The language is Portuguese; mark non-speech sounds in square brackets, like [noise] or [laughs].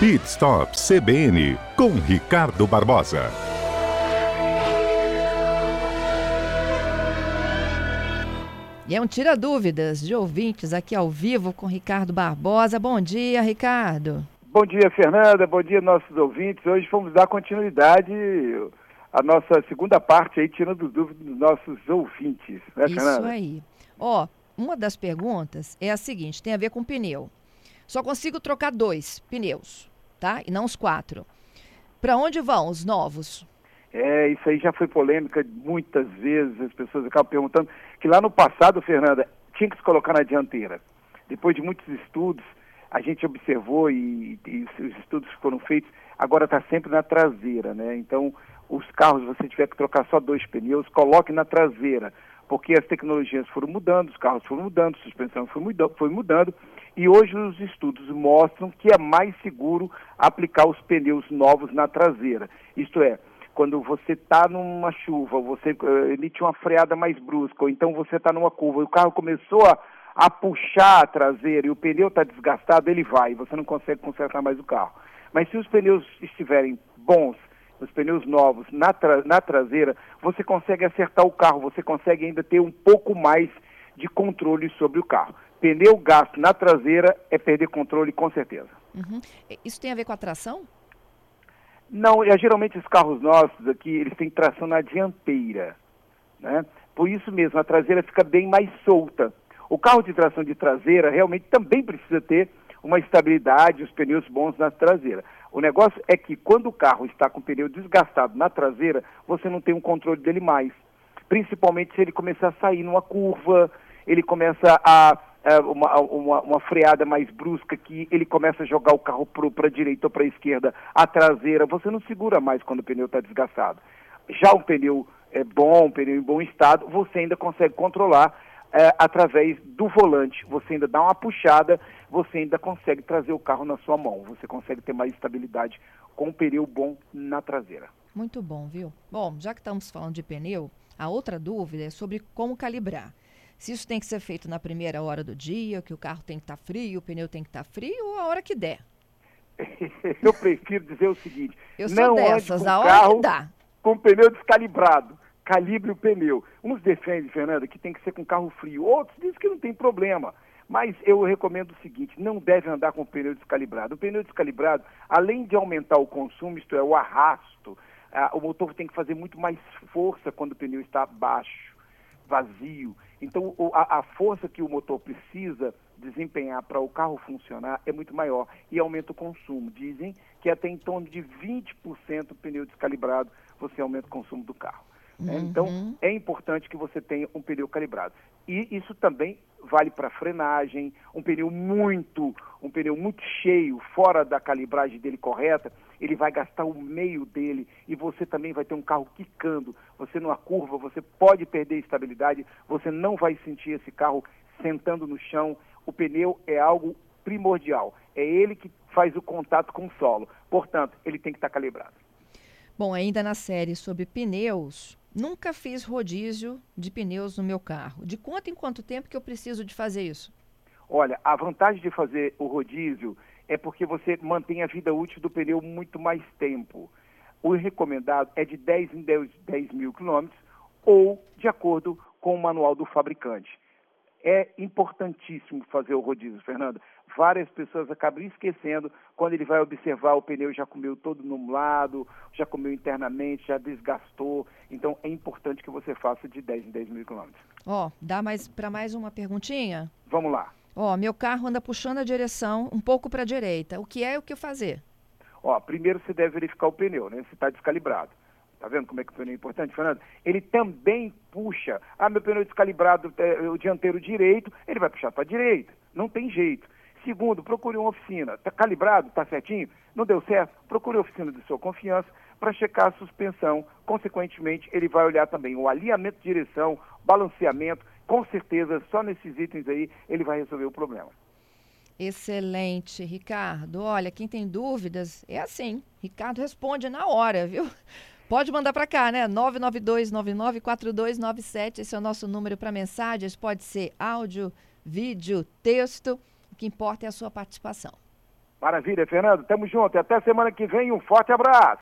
Pit Stop CBN com Ricardo Barbosa. E é um tira dúvidas de ouvintes aqui ao vivo com Ricardo Barbosa. Bom dia, Ricardo. Bom dia, Fernanda. Bom dia, nossos ouvintes. Hoje vamos dar continuidade à nossa segunda parte aí, tirando dúvidas dos nossos ouvintes, né, Isso Fernanda? aí. Ó, uma das perguntas é a seguinte, tem a ver com pneu. Só consigo trocar dois pneus, tá? E não os quatro. Para onde vão os novos? É, isso aí já foi polêmica muitas vezes, as pessoas acabam perguntando que lá no passado, Fernanda, tinha que se colocar na dianteira. Depois de muitos estudos, a gente observou e, e os estudos foram feitos, agora está sempre na traseira, né? Então, os carros, você tiver que trocar só dois pneus, coloque na traseira, porque as tecnologias foram mudando, os carros foram mudando, a suspensão foi mudando, foi mudando e hoje os estudos mostram que é mais seguro aplicar os pneus novos na traseira. Isto é, quando você está numa chuva, você uh, emite uma freada mais brusca, ou então você está numa curva e o carro começou a, a puxar a traseira e o pneu está desgastado, ele vai, você não consegue consertar mais o carro. Mas se os pneus estiverem bons, os pneus novos na, tra na traseira, você consegue acertar o carro, você consegue ainda ter um pouco mais de controle sobre o carro. Pneu gasto na traseira é perder controle com certeza. Uhum. Isso tem a ver com a tração? Não, é, geralmente os carros nossos aqui, eles têm tração na dianteira, né? Por isso mesmo, a traseira fica bem mais solta. O carro de tração de traseira realmente também precisa ter uma estabilidade, os pneus bons na traseira. O negócio é que quando o carro está com o pneu desgastado na traseira, você não tem um controle dele mais. Principalmente se ele começar a sair numa curva, ele começa a uma, uma, uma, freada mais brusca que ele começa a jogar o carro para a direita ou para a esquerda, a traseira, você não segura mais quando o pneu está desgastado. Já um pneu é bom, um pneu em bom estado, você ainda consegue controlar é, através do volante. Você ainda dá uma puxada, você ainda consegue trazer o carro na sua mão. Você consegue ter mais estabilidade com um pneu bom na traseira. Muito bom, viu? Bom, já que estamos falando de pneu, a outra dúvida é sobre como calibrar. Se isso tem que ser feito na primeira hora do dia, que o carro tem que estar tá frio, o pneu tem que estar tá frio, ou a hora que der? [laughs] Eu prefiro dizer o seguinte: Eu não dessas, ande com a hora carro que dá. Com o pneu descalibrado. Calibre o pneu. Uns defendem, Fernanda, que tem que ser com carro frio. Outros dizem que não tem problema. Mas eu recomendo o seguinte: não deve andar com o pneu descalibrado. O pneu descalibrado, além de aumentar o consumo, isto é, o arrasto, ah, o motor tem que fazer muito mais força quando o pneu está baixo vazio. Então, a, a força que o motor precisa desempenhar para o carro funcionar é muito maior e aumenta o consumo. Dizem que até em torno de 20% o pneu descalibrado você aumenta o consumo do carro. Né? Uhum. Então, é importante que você tenha um pneu calibrado. E isso também vale para frenagem, um pneu muito, um pneu muito cheio, fora da calibragem dele correta, ele vai gastar o meio dele você também vai ter um carro quicando. Você numa curva, você pode perder estabilidade, você não vai sentir esse carro sentando no chão. O pneu é algo primordial. É ele que faz o contato com o solo. Portanto, ele tem que estar calibrado. Bom, ainda na série sobre pneus, nunca fiz rodízio de pneus no meu carro. De quanto em quanto tempo que eu preciso de fazer isso? Olha, a vantagem de fazer o rodízio é porque você mantém a vida útil do pneu muito mais tempo. O recomendado é de 10 em 10, 10 mil quilômetros ou de acordo com o manual do fabricante. É importantíssimo fazer o rodízio, Fernando. Várias pessoas acabam esquecendo quando ele vai observar o pneu já comeu todo no lado, já comeu internamente, já desgastou. Então é importante que você faça de 10 em 10 mil quilômetros. Ó, oh, dá mais para mais uma perguntinha? Vamos lá. Ó, oh, meu carro anda puxando a direção um pouco para a direita. O que é o que fazer? Ó, primeiro você deve verificar o pneu, né? Se está descalibrado. Tá vendo como é que o pneu é importante, Fernando? Ele também puxa. Ah, meu pneu é descalibrado, é, o dianteiro direito, ele vai puxar para a direita. Não tem jeito. Segundo, procure uma oficina. Está calibrado? Está certinho? Não deu certo? Procure a oficina de sua confiança para checar a suspensão. Consequentemente, ele vai olhar também o alinhamento de direção, balanceamento. Com certeza, só nesses itens aí, ele vai resolver o problema. Excelente, Ricardo. Olha, quem tem dúvidas, é assim. Ricardo responde na hora, viu? [laughs] Pode mandar para cá, né? 992994297. Esse é o nosso número para mensagens. Pode ser áudio, vídeo, texto. O que importa é a sua participação. Maravilha, Fernando. Tamo junto. Até semana que vem. Um forte abraço.